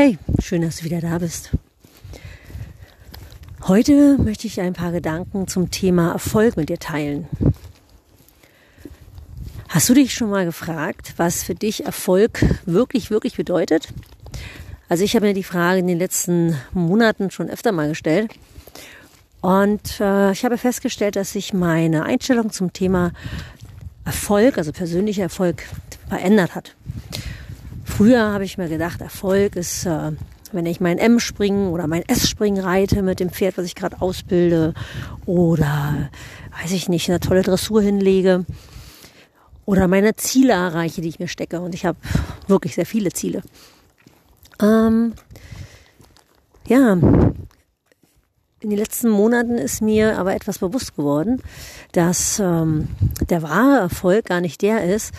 Hey, schön, dass du wieder da bist. Heute möchte ich ein paar Gedanken zum Thema Erfolg mit dir teilen. Hast du dich schon mal gefragt, was für dich Erfolg wirklich, wirklich bedeutet? Also ich habe mir die Frage in den letzten Monaten schon öfter mal gestellt. Und äh, ich habe festgestellt, dass sich meine Einstellung zum Thema Erfolg, also persönlicher Erfolg, verändert hat. Früher habe ich mir gedacht, Erfolg ist, äh, wenn ich mein M-Springen oder mein S-Springen reite mit dem Pferd, was ich gerade ausbilde, oder weiß ich nicht, eine tolle Dressur hinlege oder meine Ziele erreiche, die ich mir stecke. Und ich habe wirklich sehr viele Ziele. Ähm, ja, in den letzten Monaten ist mir aber etwas bewusst geworden, dass ähm, der wahre Erfolg gar nicht der ist,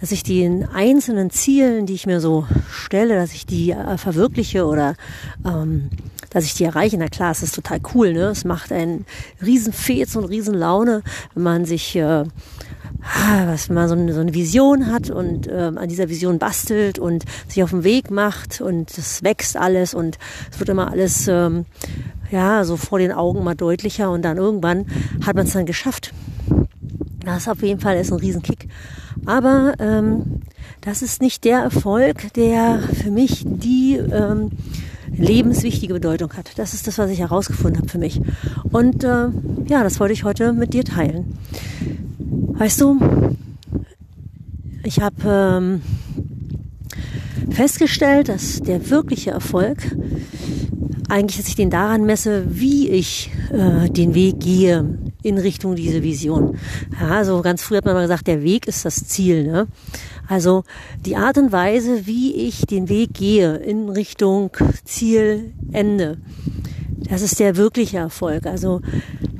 dass ich die einzelnen Zielen, die ich mir so stelle, dass ich die äh, verwirkliche oder ähm, dass ich die erreiche. Na klar, es ist total cool, ne? Es macht einen riesen Fez und riesen Laune, wenn man sich äh, was wenn man so eine, so eine Vision hat und äh, an dieser Vision bastelt und sich auf den Weg macht und es wächst alles und es wird immer alles ähm, ja so vor den Augen mal deutlicher und dann irgendwann hat man es dann geschafft. Das auf jeden Fall ist ein Riesenkick. Aber ähm, das ist nicht der Erfolg, der für mich die ähm, lebenswichtige Bedeutung hat. Das ist das, was ich herausgefunden habe für mich. Und äh, ja, das wollte ich heute mit dir teilen. Weißt du, ich habe ähm, festgestellt, dass der wirkliche Erfolg eigentlich, dass ich den daran messe, wie ich äh, den Weg gehe in Richtung diese Vision. Ja, also ganz früh hat man mal gesagt, der Weg ist das Ziel. Ne? Also die Art und Weise, wie ich den Weg gehe in Richtung Ziel, Ende. Das ist der wirkliche Erfolg. Also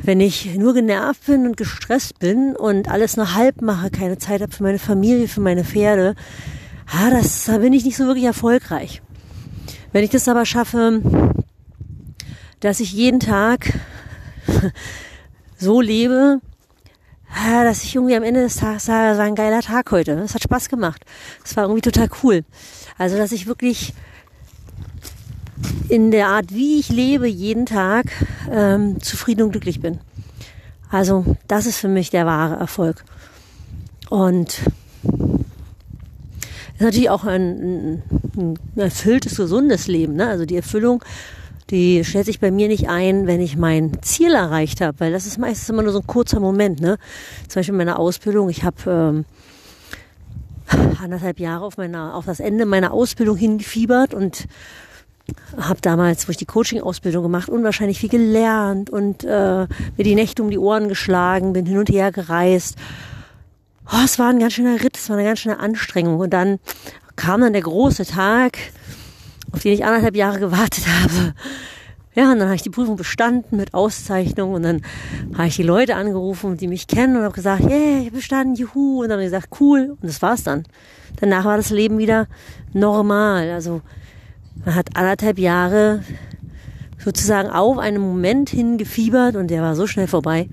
wenn ich nur genervt bin und gestresst bin und alles nur halb mache, keine Zeit habe für meine Familie, für meine Pferde, ah, das, da bin ich nicht so wirklich erfolgreich. Wenn ich das aber schaffe, dass ich jeden Tag so lebe, dass ich irgendwie am Ende des Tages sage, es war ein geiler Tag heute. Es hat Spaß gemacht. Es war irgendwie total cool. Also, dass ich wirklich in der Art, wie ich lebe, jeden Tag ähm, zufrieden und glücklich bin. Also, das ist für mich der wahre Erfolg. Und ist natürlich auch ein, ein, erfülltes, gesundes Leben. Ne? Also die Erfüllung die stellt sich bei mir nicht ein, wenn ich mein Ziel erreicht habe, weil das ist meistens immer nur so ein kurzer Moment. Ne? Zum Beispiel in meiner Ausbildung, ich habe ähm, anderthalb Jahre auf, meiner, auf das Ende meiner Ausbildung hingefiebert und habe damals, wo ich die Coaching-Ausbildung gemacht, unwahrscheinlich viel gelernt und äh, mir die Nächte um die Ohren geschlagen, bin hin und her gereist. Oh, es war ein ganz schöner Ritt, es war eine ganz schöne Anstrengung. Und dann kam dann der große Tag, auf den ich anderthalb Jahre gewartet habe. Ja, und dann habe ich die Prüfung bestanden mit Auszeichnung und dann habe ich die Leute angerufen, die mich kennen und habe gesagt, yeah, ich habe bestanden, juhu. Und dann habe ich gesagt, cool. Und das war's dann. Danach war das Leben wieder normal. Also man hat anderthalb Jahre sozusagen auf einen Moment hingefiebert und der war so schnell vorbei.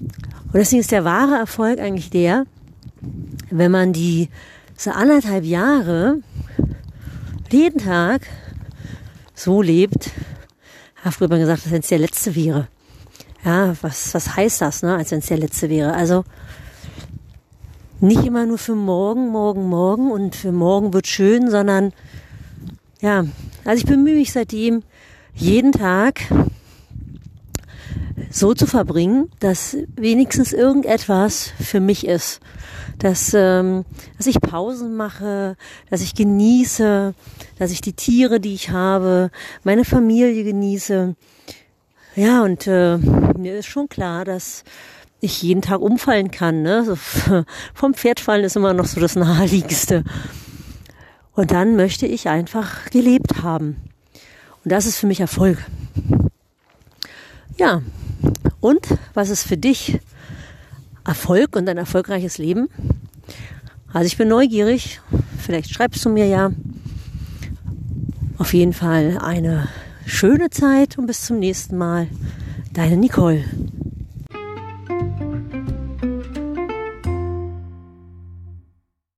Und deswegen ist der wahre Erfolg eigentlich der, wenn man die so anderthalb Jahre jeden Tag so lebt, habe früher mal gesagt, als wenn es der letzte wäre. Ja, was, was heißt das, ne, als wenn es der letzte wäre? Also nicht immer nur für morgen, morgen, morgen und für morgen wird schön, sondern ja, also ich bemühe mich seitdem jeden Tag so zu verbringen, dass wenigstens irgendetwas für mich ist dass, ähm, dass ich Pausen mache, dass ich genieße, dass ich die Tiere, die ich habe, meine Familie genieße. Ja, und äh, mir ist schon klar, dass ich jeden Tag umfallen kann. Ne? So, vom Pferd fallen ist immer noch so das Naheliegendste. Und dann möchte ich einfach gelebt haben. Und das ist für mich Erfolg. Ja, und was ist für dich Erfolg und ein erfolgreiches Leben? Also ich bin neugierig. Vielleicht schreibst du mir ja. Auf jeden Fall eine schöne Zeit und bis zum nächsten Mal. Deine Nicole.